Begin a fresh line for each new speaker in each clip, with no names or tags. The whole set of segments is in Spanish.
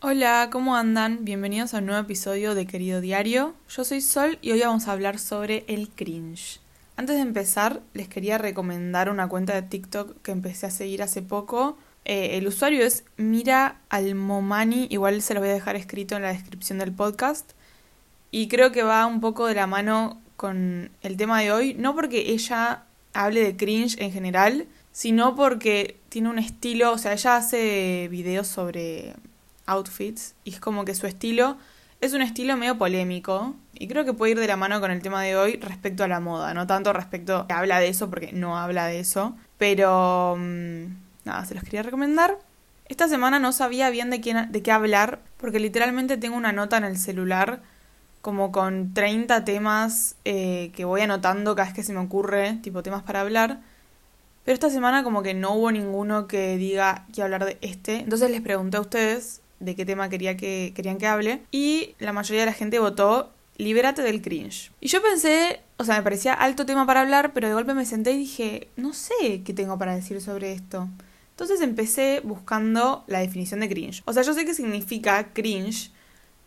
Hola, ¿cómo andan? Bienvenidos a un nuevo episodio de Querido Diario. Yo soy Sol y hoy vamos a hablar sobre el cringe. Antes de empezar, les quería recomendar una cuenta de TikTok que empecé a seguir hace poco. Eh, el usuario es Mira Almomani, igual se lo voy a dejar escrito en la descripción del podcast. Y creo que va un poco de la mano con el tema de hoy, no porque ella hable de cringe en general, sino porque tiene un estilo, o sea, ella hace videos sobre outfits y es como que su estilo es un estilo medio polémico y creo que puede ir de la mano con el tema de hoy respecto a la moda, no tanto respecto a habla de eso porque no habla de eso, pero mm, nada, se los quería recomendar. Esta semana no sabía bien de, quién, de qué hablar porque literalmente tengo una nota en el celular como con 30 temas eh, que voy anotando cada vez que se me ocurre, tipo temas para hablar. Pero esta semana como que no hubo ninguno que diga que hablar de este. Entonces les pregunté a ustedes de qué tema quería que, querían que hable. Y la mayoría de la gente votó Libérate del cringe. Y yo pensé, o sea, me parecía alto tema para hablar, pero de golpe me senté y dije, no sé qué tengo para decir sobre esto. Entonces empecé buscando la definición de cringe. O sea, yo sé qué significa cringe,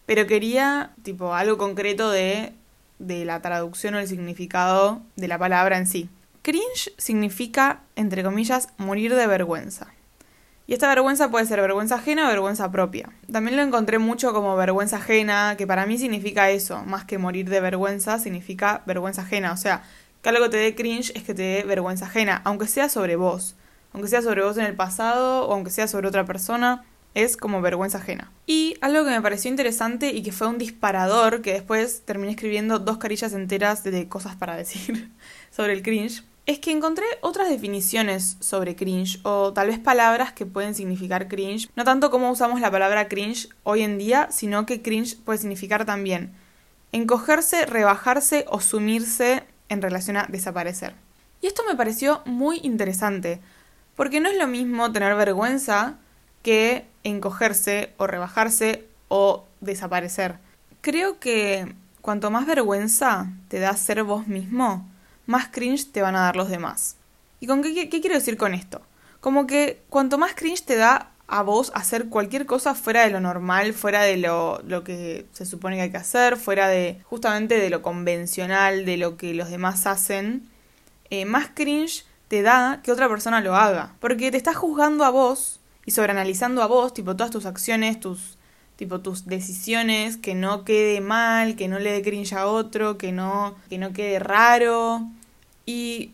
pero quería, tipo, algo concreto de, de la traducción o el significado de la palabra en sí. Cringe significa, entre comillas, morir de vergüenza. Y esta vergüenza puede ser vergüenza ajena o vergüenza propia. También lo encontré mucho como vergüenza ajena, que para mí significa eso, más que morir de vergüenza, significa vergüenza ajena. O sea, que algo te dé cringe es que te dé vergüenza ajena, aunque sea sobre vos. Aunque sea sobre vos en el pasado o aunque sea sobre otra persona, es como vergüenza ajena. Y algo que me pareció interesante y que fue un disparador, que después terminé escribiendo dos carillas enteras de cosas para decir sobre el cringe, es que encontré otras definiciones sobre cringe o tal vez palabras que pueden significar cringe. No tanto como usamos la palabra cringe hoy en día, sino que cringe puede significar también encogerse, rebajarse o sumirse en relación a desaparecer. Y esto me pareció muy interesante, porque no es lo mismo tener vergüenza que encogerse o rebajarse o desaparecer. Creo que cuanto más vergüenza te da ser vos mismo, más cringe te van a dar los demás. ¿Y con qué, quiero decir con esto? Como que cuanto más cringe te da a vos hacer cualquier cosa fuera de lo normal, fuera de lo, lo, que se supone que hay que hacer, fuera de justamente de lo convencional, de lo que los demás hacen, eh, más cringe te da que otra persona lo haga. Porque te estás juzgando a vos y sobreanalizando a vos, tipo todas tus acciones, tus tipo tus decisiones, que no quede mal, que no le dé cringe a otro, que no, que no quede raro. Y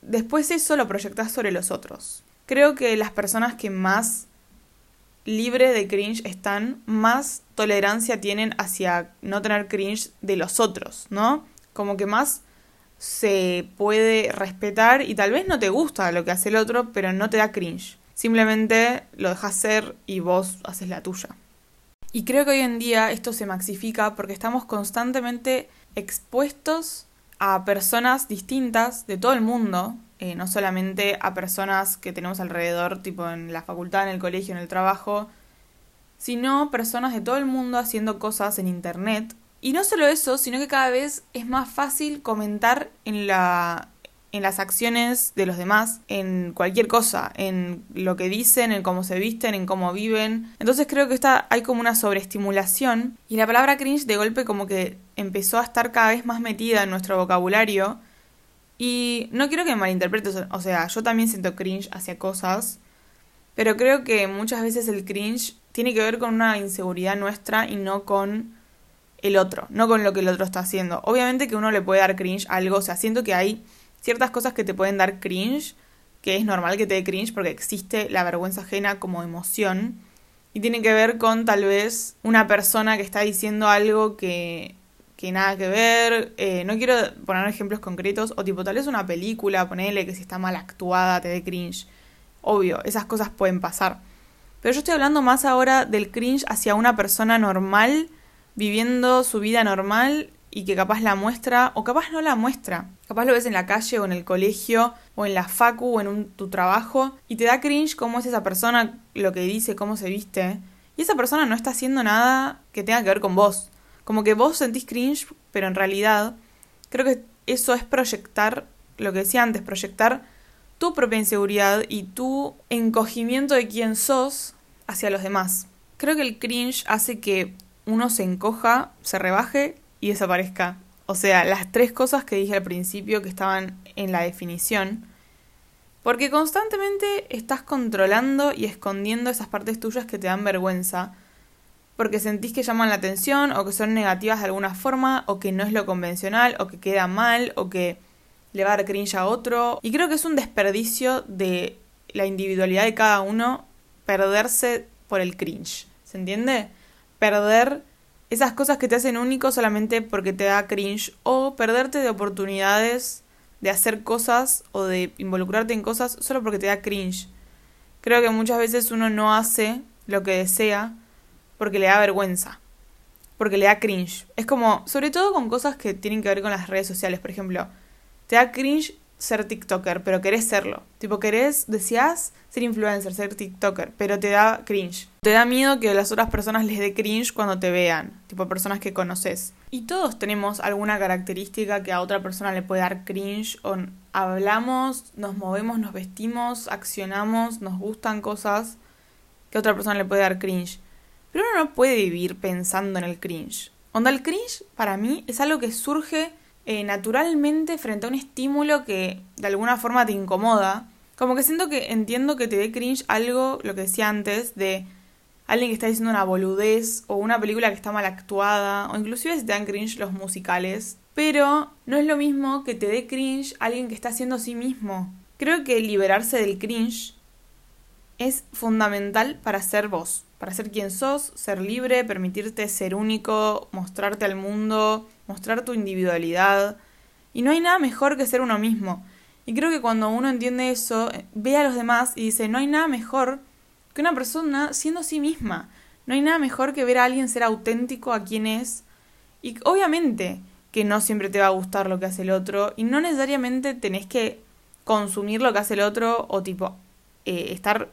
después eso lo proyectas sobre los otros. Creo que las personas que más libre de cringe están, más tolerancia tienen hacia no tener cringe de los otros, ¿no? Como que más se puede respetar y tal vez no te gusta lo que hace el otro, pero no te da cringe. Simplemente lo dejas ser y vos haces la tuya. Y creo que hoy en día esto se maxifica porque estamos constantemente expuestos a personas distintas de todo el mundo, eh, no solamente a personas que tenemos alrededor, tipo en la facultad, en el colegio, en el trabajo, sino personas de todo el mundo haciendo cosas en Internet. Y no solo eso, sino que cada vez es más fácil comentar en la en las acciones de los demás, en cualquier cosa, en lo que dicen, en cómo se visten, en cómo viven. Entonces creo que está, hay como una sobreestimulación y la palabra cringe de golpe como que empezó a estar cada vez más metida en nuestro vocabulario. Y no quiero que me malinterpretes, o sea, yo también siento cringe hacia cosas, pero creo que muchas veces el cringe tiene que ver con una inseguridad nuestra y no con el otro, no con lo que el otro está haciendo. Obviamente que uno le puede dar cringe a algo, o sea, siento que hay ciertas cosas que te pueden dar cringe, que es normal que te dé cringe porque existe la vergüenza ajena como emoción. Y tiene que ver con tal vez una persona que está diciendo algo que, que nada que ver. Eh, no quiero poner ejemplos concretos. O tipo, tal vez una película, ponele que si está mal actuada te dé cringe. Obvio, esas cosas pueden pasar. Pero yo estoy hablando más ahora del cringe hacia una persona normal, viviendo su vida normal y que capaz la muestra o capaz no la muestra. Capaz lo ves en la calle o en el colegio o en la facu o en tu trabajo y te da cringe cómo es esa persona, lo que dice, cómo se viste. Y esa persona no está haciendo nada que tenga que ver con vos. Como que vos sentís cringe, pero en realidad creo que eso es proyectar, lo que decía antes, proyectar tu propia inseguridad y tu encogimiento de quién sos hacia los demás. Creo que el cringe hace que uno se encoja, se rebaje y desaparezca. O sea, las tres cosas que dije al principio que estaban en la definición. Porque constantemente estás controlando y escondiendo esas partes tuyas que te dan vergüenza. Porque sentís que llaman la atención o que son negativas de alguna forma o que no es lo convencional o que queda mal o que le va a dar cringe a otro. Y creo que es un desperdicio de la individualidad de cada uno perderse por el cringe. ¿Se entiende? Perder esas cosas que te hacen único solamente porque te da cringe o perderte de oportunidades de hacer cosas o de involucrarte en cosas solo porque te da cringe. Creo que muchas veces uno no hace lo que desea porque le da vergüenza, porque le da cringe. Es como, sobre todo con cosas que tienen que ver con las redes sociales, por ejemplo, te da cringe ser TikToker, pero querés serlo. Tipo, querés, decías ser influencer, ser TikToker, pero te da cringe. Te da miedo que las otras personas les dé cringe cuando te vean, tipo personas que conoces. Y todos tenemos alguna característica que a otra persona le puede dar cringe o hablamos, nos movemos, nos vestimos, accionamos, nos gustan cosas que a otra persona le puede dar cringe. Pero uno no puede vivir pensando en el cringe. Onda, el cringe para mí es algo que surge eh, naturalmente frente a un estímulo que de alguna forma te incomoda. Como que siento que entiendo que te dé cringe algo, lo que decía antes, de alguien que está diciendo una boludez o una película que está mal actuada o inclusive si te dan cringe los musicales. Pero no es lo mismo que te dé cringe alguien que está haciendo sí mismo. Creo que liberarse del cringe es fundamental para ser vos, para ser quien sos, ser libre, permitirte ser único, mostrarte al mundo, mostrar tu individualidad. Y no hay nada mejor que ser uno mismo. Y creo que cuando uno entiende eso, ve a los demás y dice, no hay nada mejor que una persona siendo sí misma. No hay nada mejor que ver a alguien ser auténtico a quien es. Y obviamente que no siempre te va a gustar lo que hace el otro y no necesariamente tenés que consumir lo que hace el otro o tipo eh, estar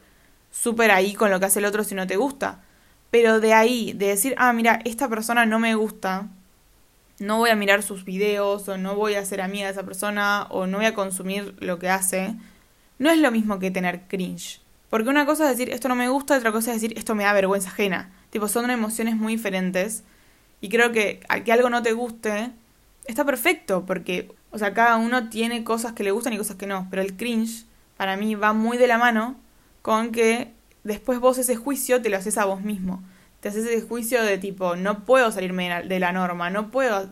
súper ahí con lo que hace el otro si no te gusta. Pero de ahí, de decir, ah, mira, esta persona no me gusta, no voy a mirar sus videos o no voy a ser amiga de esa persona o no voy a consumir lo que hace, no es lo mismo que tener cringe. Porque una cosa es decir esto no me gusta, otra cosa es decir esto me da vergüenza ajena. Tipo, son emociones muy diferentes. Y creo que que algo no te guste, está perfecto, porque, o sea, cada uno tiene cosas que le gustan y cosas que no. Pero el cringe, para mí, va muy de la mano con que después vos ese juicio te lo haces a vos mismo te haces ese juicio de tipo, no puedo salirme de la norma, no puedo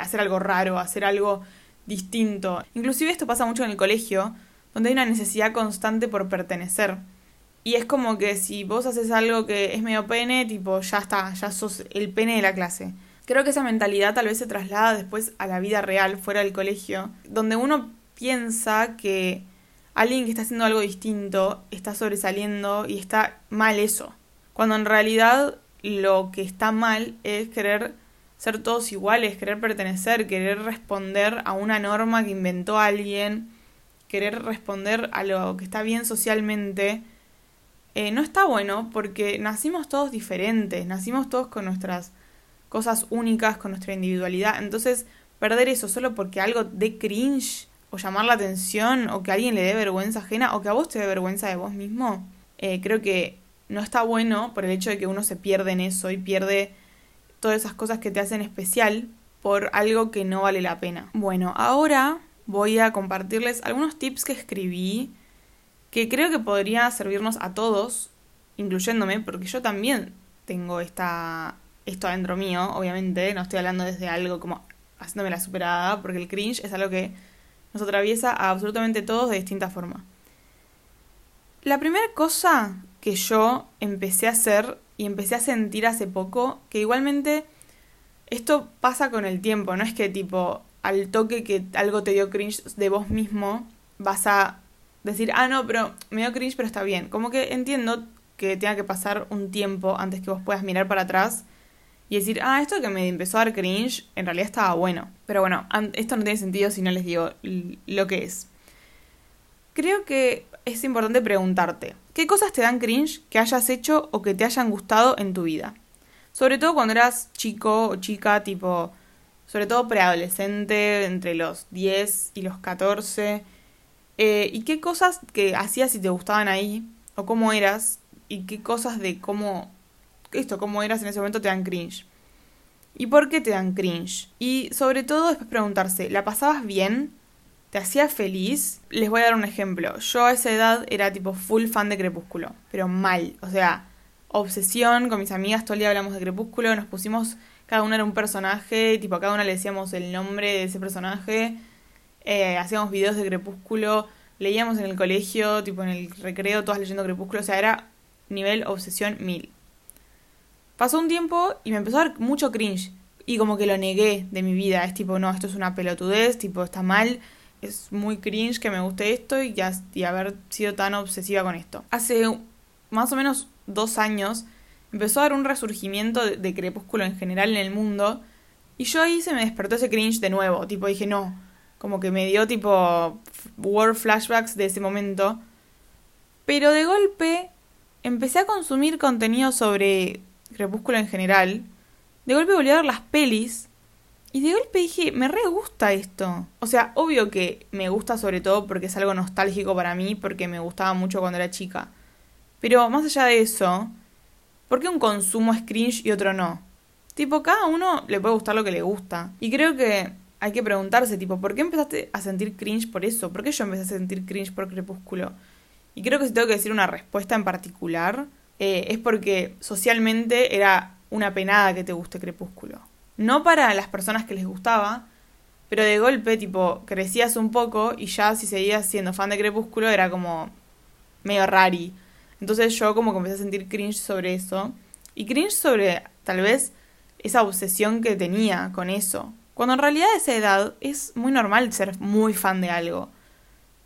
hacer algo raro, hacer algo distinto. Inclusive esto pasa mucho en el colegio, donde hay una necesidad constante por pertenecer. Y es como que si vos haces algo que es medio pene, tipo, ya está, ya sos el pene de la clase. Creo que esa mentalidad tal vez se traslada después a la vida real, fuera del colegio, donde uno piensa que alguien que está haciendo algo distinto está sobresaliendo y está mal eso. Cuando en realidad lo que está mal es querer ser todos iguales, querer pertenecer, querer responder a una norma que inventó alguien, querer responder a lo que está bien socialmente, eh, no está bueno porque nacimos todos diferentes, nacimos todos con nuestras cosas únicas, con nuestra individualidad. Entonces, perder eso solo porque algo de cringe o llamar la atención o que alguien le dé vergüenza ajena o que a vos te dé vergüenza de vos mismo, eh, creo que no está bueno por el hecho de que uno se pierde en eso y pierde todas esas cosas que te hacen especial por algo que no vale la pena. Bueno, ahora voy a compartirles algunos tips que escribí que creo que podría servirnos a todos, incluyéndome, porque yo también tengo esta, esto adentro mío, obviamente, no estoy hablando desde algo como haciéndome la superada, porque el cringe es algo que nos atraviesa a absolutamente todos de distinta forma. La primera cosa que yo empecé a hacer y empecé a sentir hace poco, que igualmente esto pasa con el tiempo, no es que tipo al toque que algo te dio cringe de vos mismo vas a decir, ah, no, pero me dio cringe, pero está bien. Como que entiendo que tenga que pasar un tiempo antes que vos puedas mirar para atrás y decir, ah, esto que me empezó a dar cringe en realidad estaba bueno. Pero bueno, esto no tiene sentido si no les digo lo que es. Creo que es importante preguntarte, ¿qué cosas te dan cringe que hayas hecho o que te hayan gustado en tu vida? Sobre todo cuando eras chico o chica, tipo, sobre todo preadolescente, entre los 10 y los 14. Eh, ¿Y qué cosas que hacías y te gustaban ahí? ¿O cómo eras? ¿Y qué cosas de cómo, esto, cómo eras en ese momento, te dan cringe. ¿Y por qué te dan cringe? Y sobre todo después preguntarse, ¿la pasabas bien? ¿Te hacía feliz? Les voy a dar un ejemplo. Yo a esa edad era tipo full fan de Crepúsculo, pero mal. O sea, obsesión con mis amigas, todo el día hablamos de Crepúsculo, nos pusimos, cada una era un personaje, tipo a cada una le decíamos el nombre de ese personaje, eh, hacíamos videos de Crepúsculo, leíamos en el colegio, tipo en el recreo, todas leyendo Crepúsculo, o sea, era nivel obsesión mil. Pasó un tiempo y me empezó a dar mucho cringe. Y como que lo negué de mi vida. Es tipo, no, esto es una pelotudez, tipo, está mal. Es muy cringe que me guste esto y, ya, y haber sido tan obsesiva con esto. Hace más o menos dos años empezó a dar un resurgimiento de, de Crepúsculo en general en el mundo. Y yo ahí se me despertó ese cringe de nuevo. Tipo, dije, no. Como que me dio tipo word flashbacks de ese momento. Pero de golpe empecé a consumir contenido sobre Crepúsculo en general, de golpe volví a ver las pelis y de golpe dije, me re gusta esto. O sea, obvio que me gusta sobre todo porque es algo nostálgico para mí, porque me gustaba mucho cuando era chica. Pero más allá de eso, ¿por qué un consumo es cringe y otro no? Tipo, cada uno le puede gustar lo que le gusta. Y creo que hay que preguntarse, tipo, ¿por qué empezaste a sentir cringe por eso? ¿Por qué yo empecé a sentir cringe por Crepúsculo? Y creo que si tengo que decir una respuesta en particular, eh, es porque socialmente era una penada que te guste Crepúsculo. No para las personas que les gustaba, pero de golpe, tipo, crecías un poco y ya si seguías siendo fan de Crepúsculo era como medio rari. Entonces yo como que empecé a sentir cringe sobre eso. Y cringe sobre tal vez esa obsesión que tenía con eso. Cuando en realidad a esa edad es muy normal ser muy fan de algo.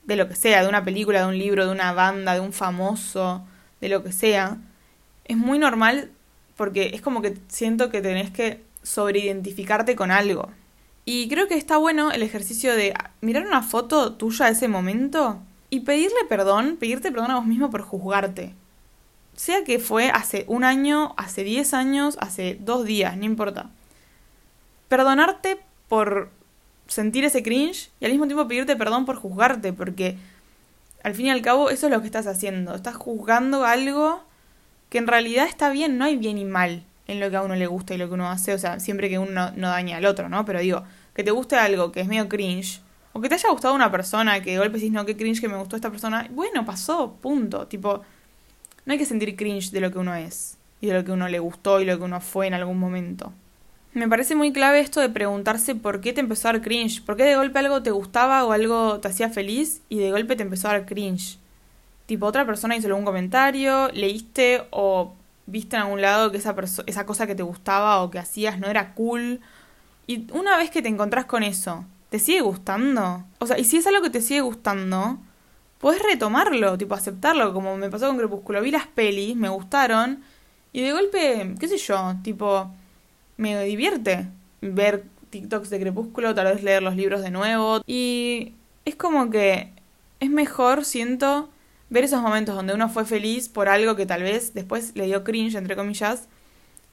De lo que sea, de una película, de un libro, de una banda, de un famoso de lo que sea, es muy normal porque es como que siento que tenés que sobreidentificarte con algo. Y creo que está bueno el ejercicio de mirar una foto tuya de ese momento y pedirle perdón, pedirte perdón a vos mismo por juzgarte. Sea que fue hace un año, hace diez años, hace dos días, no importa. Perdonarte por sentir ese cringe y al mismo tiempo pedirte perdón por juzgarte, porque al fin y al cabo eso es lo que estás haciendo. Estás juzgando algo que en realidad está bien, no hay bien y mal en lo que a uno le gusta y lo que uno hace, o sea, siempre que uno no, daña al otro, ¿no? Pero digo, que te guste algo que es medio cringe, o que te haya gustado una persona que de golpe decís, no, qué cringe que me gustó esta persona, bueno, pasó, punto. Tipo, no hay que sentir cringe de lo que uno es, y de lo que uno le gustó y lo que uno fue en algún momento. Me parece muy clave esto de preguntarse por qué te empezó a dar cringe. ¿Por qué de golpe algo te gustaba o algo te hacía feliz y de golpe te empezó a dar cringe? Tipo, otra persona hizo algún comentario, leíste o viste en algún lado que esa, esa cosa que te gustaba o que hacías no era cool. Y una vez que te encontrás con eso, ¿te sigue gustando? O sea, y si es algo que te sigue gustando, puedes retomarlo, tipo aceptarlo, como me pasó con Crepúsculo. Vi las pelis, me gustaron, y de golpe, qué sé yo, tipo me divierte ver TikToks de Crepúsculo, tal vez leer los libros de nuevo. Y es como que es mejor, siento, ver esos momentos donde uno fue feliz por algo que tal vez después le dio cringe, entre comillas,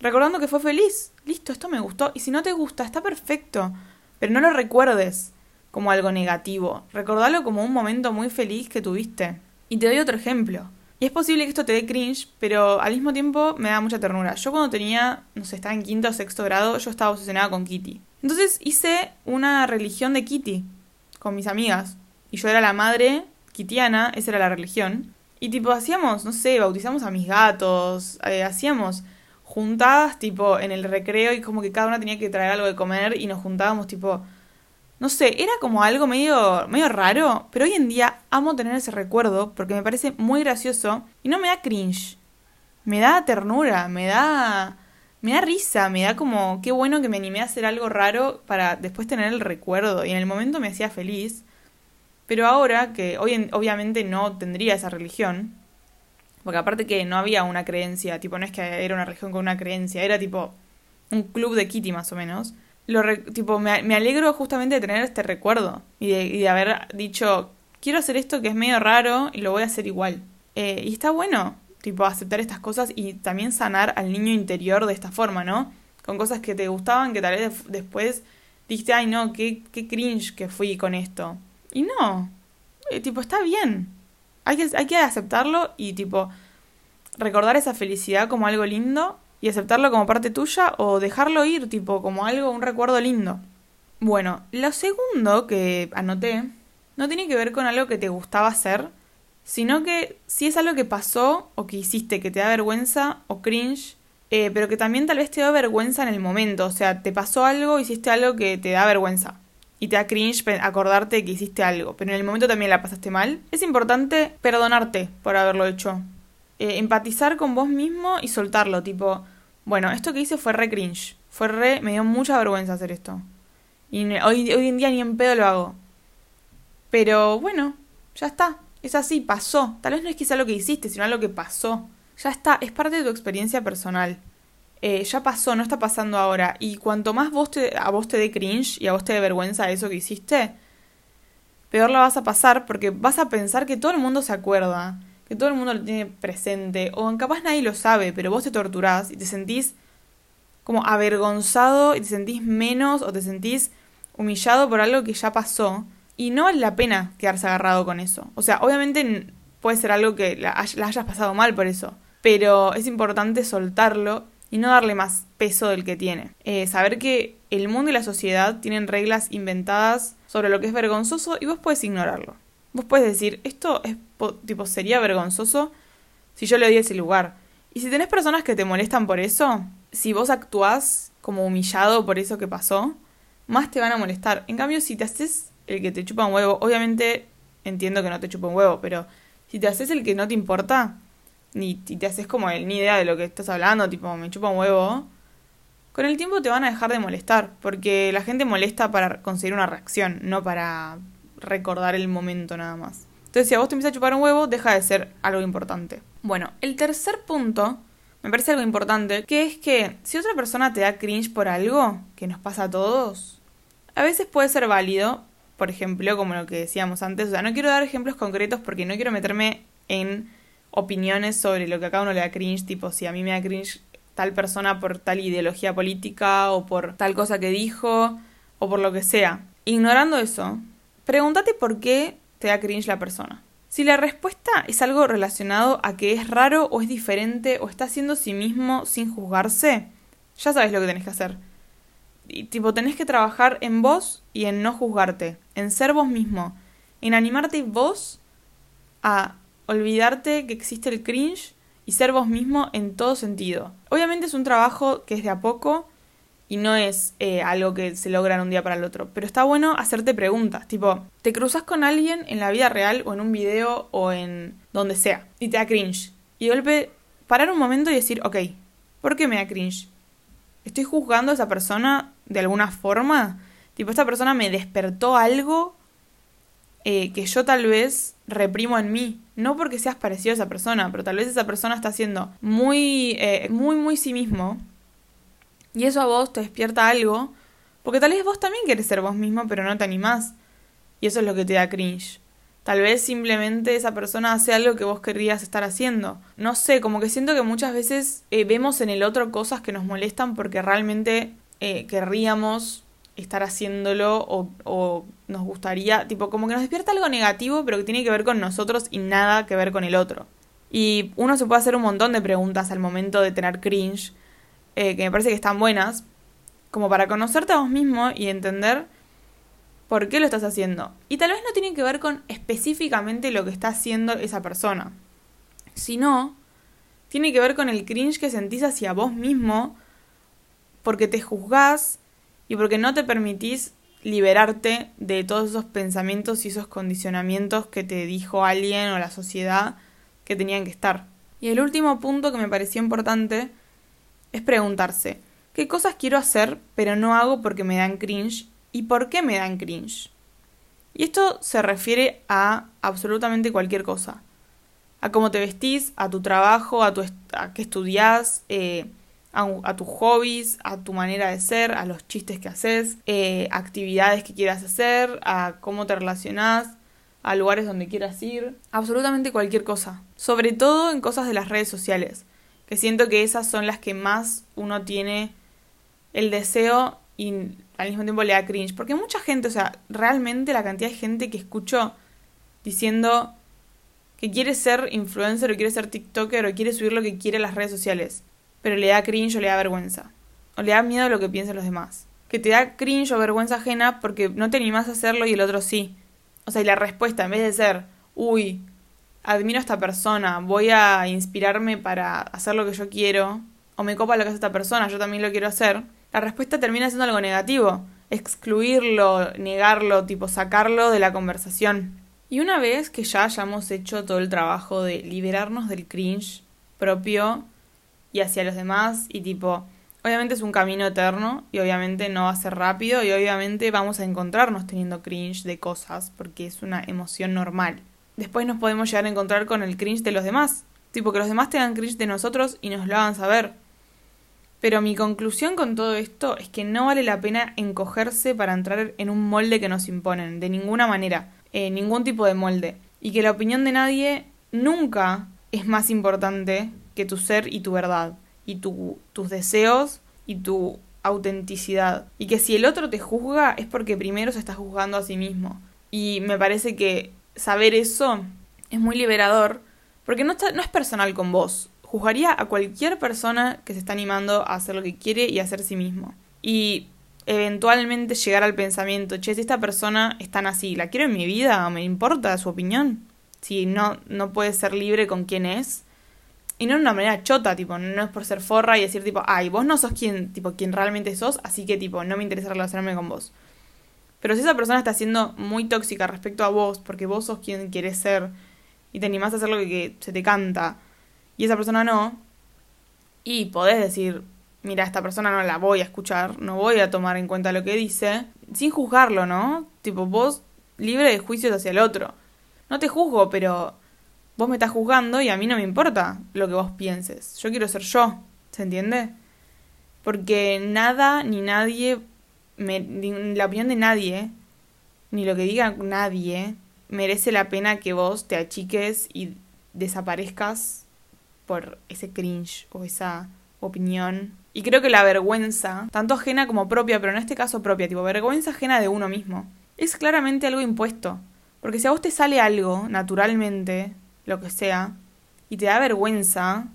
recordando que fue feliz. Listo, esto me gustó. Y si no te gusta, está perfecto. Pero no lo recuerdes como algo negativo. Recordalo como un momento muy feliz que tuviste. Y te doy otro ejemplo. Y es posible que esto te dé cringe, pero al mismo tiempo me da mucha ternura. Yo cuando tenía, no sé, estaba en quinto o sexto grado, yo estaba obsesionada con Kitty. Entonces hice una religión de Kitty con mis amigas. Y yo era la madre esa era la religión. Y tipo hacíamos, no sé, bautizamos a mis gatos, eh, hacíamos juntadas tipo en el recreo y como que cada una tenía que traer algo de comer y nos juntábamos tipo no sé, era como algo medio, medio raro, pero hoy en día amo tener ese recuerdo porque me parece muy gracioso y no me da cringe. Me da ternura, me da me da risa, me da como qué bueno que me animé a hacer algo raro para después tener el recuerdo y en el momento me hacía feliz. Pero ahora que hoy obviamente no tendría esa religión, porque aparte que no había una creencia, tipo no es que era una religión con una creencia, era tipo un club de Kitty más o menos lo tipo, me, alegro justamente de tener este recuerdo y de, y de, haber dicho, quiero hacer esto que es medio raro y lo voy a hacer igual. Eh, y está bueno, tipo, aceptar estas cosas y también sanar al niño interior de esta forma, ¿no? Con cosas que te gustaban, que tal vez después dijiste, ay no, qué, qué cringe que fui con esto. Y no, eh, tipo, está bien. Hay que, hay que aceptarlo y tipo, recordar esa felicidad como algo lindo y aceptarlo como parte tuya o dejarlo ir, tipo, como algo, un recuerdo lindo. Bueno, lo segundo que anoté no tiene que ver con algo que te gustaba hacer, sino que si es algo que pasó o que hiciste que te da vergüenza o cringe, eh, pero que también tal vez te da vergüenza en el momento, o sea, te pasó algo, hiciste algo que te da vergüenza y te da cringe acordarte que hiciste algo, pero en el momento también la pasaste mal, es importante perdonarte por haberlo hecho. Eh, empatizar con vos mismo y soltarlo, tipo, bueno, esto que hice fue re cringe, fue re, me dio mucha vergüenza hacer esto. Y hoy, hoy en día ni en pedo lo hago. Pero bueno, ya está, es así, pasó. Tal vez no es quizá lo que hiciste, sino lo que pasó. Ya está, es parte de tu experiencia personal. Eh, ya pasó, no está pasando ahora. Y cuanto más vos te, a vos te dé cringe y a vos te dé vergüenza eso que hiciste, peor la vas a pasar porque vas a pensar que todo el mundo se acuerda, que todo el mundo lo tiene presente, o capaz nadie lo sabe, pero vos te torturás y te sentís como avergonzado y te sentís menos o te sentís humillado por algo que ya pasó. Y no vale la pena quedarse agarrado con eso. O sea, obviamente puede ser algo que la, hayas pasado mal por eso. Pero es importante soltarlo y no darle más peso del que tiene. Eh, saber que el mundo y la sociedad tienen reglas inventadas sobre lo que es vergonzoso y vos puedes ignorarlo. Vos puedes decir, esto es tipo sería vergonzoso si yo le doy ese lugar. Y si tenés personas que te molestan por eso, si vos actuás como humillado por eso que pasó, más te van a molestar. En cambio, si te haces el que te chupa un huevo, obviamente entiendo que no te chupa un huevo, pero si te haces el que no te importa, ni te haces como el, ni idea de lo que estás hablando, tipo, me chupa un huevo, con el tiempo te van a dejar de molestar, porque la gente molesta para conseguir una reacción, no para recordar el momento nada más. Entonces, si a vos te empieza a chupar un huevo, deja de ser algo importante. Bueno, el tercer punto me parece algo importante, que es que si otra persona te da cringe por algo, que nos pasa a todos, a veces puede ser válido, por ejemplo, como lo que decíamos antes, o sea, no quiero dar ejemplos concretos porque no quiero meterme en opiniones sobre lo que a cada uno le da cringe, tipo si a mí me da cringe tal persona por tal ideología política o por tal cosa que dijo o por lo que sea. Ignorando eso, pregúntate por qué te da cringe la persona. Si la respuesta es algo relacionado a que es raro o es diferente o está haciendo sí mismo sin juzgarse, ya sabes lo que tenés que hacer. Y, tipo, tenés que trabajar en vos y en no juzgarte, en ser vos mismo, en animarte vos a olvidarte que existe el cringe y ser vos mismo en todo sentido. Obviamente es un trabajo que es de a poco y no es eh, algo que se logra en un día para el otro, pero está bueno hacerte preguntas, tipo, te cruzas con alguien en la vida real o en un video o en donde sea y te da cringe. Y de golpe parar un momento y decir, ok, ¿por qué me da cringe? ¿Estoy juzgando a esa persona de alguna forma? Tipo, esta persona me despertó algo eh, que yo tal vez reprimo en mí. No porque seas parecido a esa persona, pero tal vez esa persona está siendo muy, eh, muy, muy sí mismo. Y eso a vos te despierta algo. Porque tal vez vos también querés ser vos mismo, pero no te animás. Y eso es lo que te da cringe. Tal vez simplemente esa persona hace algo que vos querrías estar haciendo. No sé, como que siento que muchas veces eh, vemos en el otro cosas que nos molestan porque realmente querríamos estar haciéndolo o, nos gustaría, tipo, como que nos despierta algo negativo, pero que tiene que ver con nosotros y nada que ver con el otro. Y uno se puede hacer un montón de preguntas al momento de tener cringe, eh, que me parece que están buenas, como para conocerte a vos mismo y entender por qué lo estás haciendo. Y tal vez no tiene que ver con específicamente lo que está haciendo esa persona, sino tiene que ver con el cringe que sentís hacia vos mismo porque te juzgás y porque no te permitís liberarte de todos esos pensamientos y esos condicionamientos que te dijo alguien o la sociedad que tenían que estar. Y el último punto que me pareció importante es preguntarse, ¿qué cosas quiero hacer pero no hago porque me dan cringe y por qué me dan cringe? Y esto se refiere a absolutamente cualquier cosa. A cómo te vestís, a tu trabajo, a, tu a qué estudias, eh, a, tus hobbies, a tu manera de ser, a los chistes que haces, eh, actividades que quieras hacer, a cómo te relacionás, a lugares donde quieras ir, absolutamente cualquier cosa. Sobre todo en cosas de las redes sociales, que siento que esas son las que más uno tiene el deseo y al mismo tiempo le da cringe. Porque mucha gente, o sea, realmente la cantidad de gente que escucho diciendo que quiere ser influencer o quiere ser TikToker o quiere subir lo que quiere las redes sociales pero le da cringe o le da vergüenza. O le da miedo a lo que piensen los demás. Que te da cringe o vergüenza ajena porque no te animás a hacerlo y el otro sí. O sea, y la respuesta, en vez de ser, uy, admiro a esta persona, voy a inspirarme para hacer lo que yo quiero, o me copa lo que hace esta persona, yo también lo quiero hacer, la respuesta termina siendo algo negativo. Excluirlo, negarlo, tipo sacarlo de la conversación. Y una vez que ya hayamos hecho todo el trabajo de liberarnos del cringe propio y hacia los demás y tipo, obviamente es un camino eterno y obviamente no va a ser rápido y obviamente vamos a encontrarnos teniendo cringe de cosas porque es una emoción normal. Después nos podemos llegar a encontrar con el cringe de los demás, tipo que los demás tengan cringe de nosotros y nos lo hagan saber. Pero mi conclusión con todo esto es que no vale la pena encogerse para entrar en un molde que nos imponen, de ninguna manera, eh, ningún tipo de molde. Y que la opinión de nadie nunca es más importante que tu ser y tu verdad, y tus deseos y tu autenticidad. Y que si el otro te juzga es porque primero se está juzgando a sí mismo. Y me parece que saber eso es muy liberador, porque no, no es personal con vos juzgaría a cualquier persona que se está animando a hacer lo que quiere y a ser sí mismo. Y eventualmente llegar al pensamiento, che, si esta persona es tan así, ¿la quiero en mi vida? ¿Me importa su opinión? Si no, no puede ser libre con quién es. Y no de una manera chota, tipo, no es por ser forra y decir tipo, ay, vos no sos quien, tipo, quien realmente sos, así que tipo, no me interesa relacionarme con vos. Pero si esa persona está siendo muy tóxica respecto a vos, porque vos sos quien querés ser y te animás a hacer lo que se te canta, y esa persona no, y podés decir, mira, esta persona no la voy a escuchar, no voy a tomar en cuenta lo que dice, sin juzgarlo, ¿no? Tipo, vos libre de juicios hacia el otro. No te juzgo, pero vos me estás juzgando y a mí no me importa lo que vos pienses. Yo quiero ser yo, ¿se entiende? Porque nada ni nadie, me, la opinión de nadie, ni lo que diga nadie, merece la pena que vos te achiques y desaparezcas por ese cringe o esa opinión. Y creo que la vergüenza, tanto ajena como propia, pero en este caso propia, tipo vergüenza ajena de uno mismo, es claramente algo impuesto. Porque si a vos te sale algo, naturalmente, lo que sea, y te da vergüenza,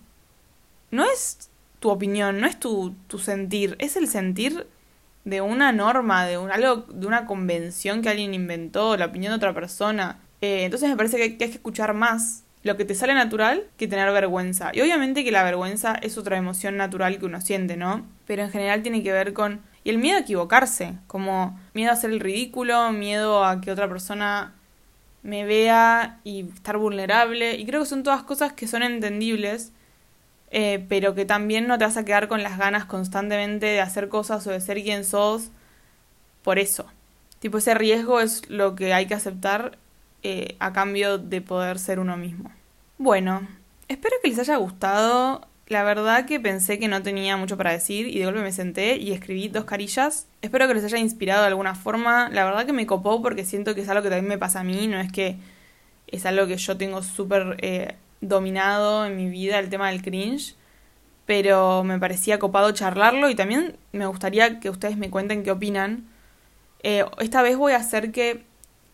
no es tu opinión, no es tu, tu sentir, es el sentir de una norma, de un, algo, de una convención que alguien inventó, la opinión de otra persona. Eh, entonces me parece que hay que escuchar más lo que te sale natural que tener vergüenza. Y obviamente que la vergüenza es otra emoción natural que uno siente, ¿no? Pero en general tiene que ver con... Y el miedo a equivocarse, como miedo a hacer el ridículo, miedo a que otra persona me vea y estar vulnerable. Y creo que son todas cosas que son entendibles, eh, pero que también no te vas a quedar con las ganas constantemente de hacer cosas o de ser quien sos por eso. Tipo, ese riesgo es lo que hay que aceptar eh, a cambio de poder ser uno mismo. Bueno, espero que les haya gustado. La verdad que pensé que no tenía mucho para decir y de golpe me senté y escribí dos carillas. Espero que les haya inspirado de alguna forma. La verdad que me copó porque siento que es algo que también me pasa a mí, no es que es algo que yo tengo súper eh, dominado en mi vida, el tema del cringe. Pero me parecía copado charlarlo y también me gustaría que ustedes me cuenten qué opinan. Eh, esta vez voy a hacer que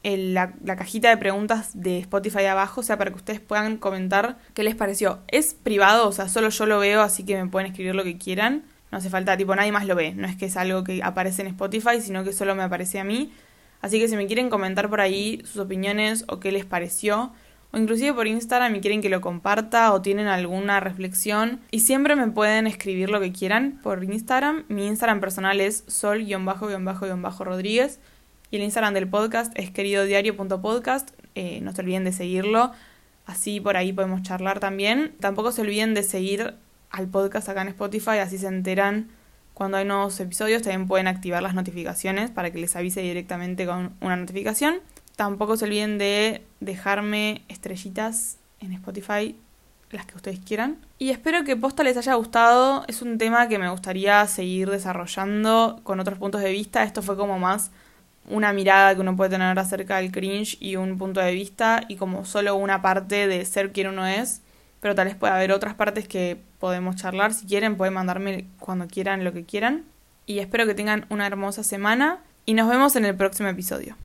la, cajita de preguntas de Spotify abajo, o sea, para que ustedes puedan comentar qué les pareció. Es privado, o sea, solo yo lo veo, así que me pueden escribir lo que quieran. No hace falta, tipo, nadie más lo ve. No es que es algo que aparece en Spotify, sino que solo me aparece a mí. Así que si me quieren comentar por ahí sus opiniones o qué les pareció, o inclusive por Instagram y quieren que lo comparta o tienen alguna reflexión, y siempre me pueden escribir lo que quieran por Instagram. Mi Instagram personal es sol-rodríguez. Y el Instagram del podcast es queridodiario.podcast. Eh, no se olviden de seguirlo. Así por ahí podemos charlar también. Tampoco se olviden de seguir al podcast acá en Spotify, así se enteran cuando hay nuevos episodios. También pueden activar las notificaciones para que les avise directamente con una notificación. Tampoco se olviden de dejarme estrellitas en Spotify, las que ustedes quieran. Y espero que posta les haya gustado. Es un tema que me gustaría seguir desarrollando con otros puntos de vista. Esto fue como más una mirada que uno puede tener acerca del cringe y un punto de vista y como solo una parte de ser quien uno es, pero tal vez pueda haber otras partes que podemos charlar. Si quieren, pueden mandarme cuando quieran lo que quieran. Y espero que tengan una hermosa semana y nos vemos en el próximo episodio.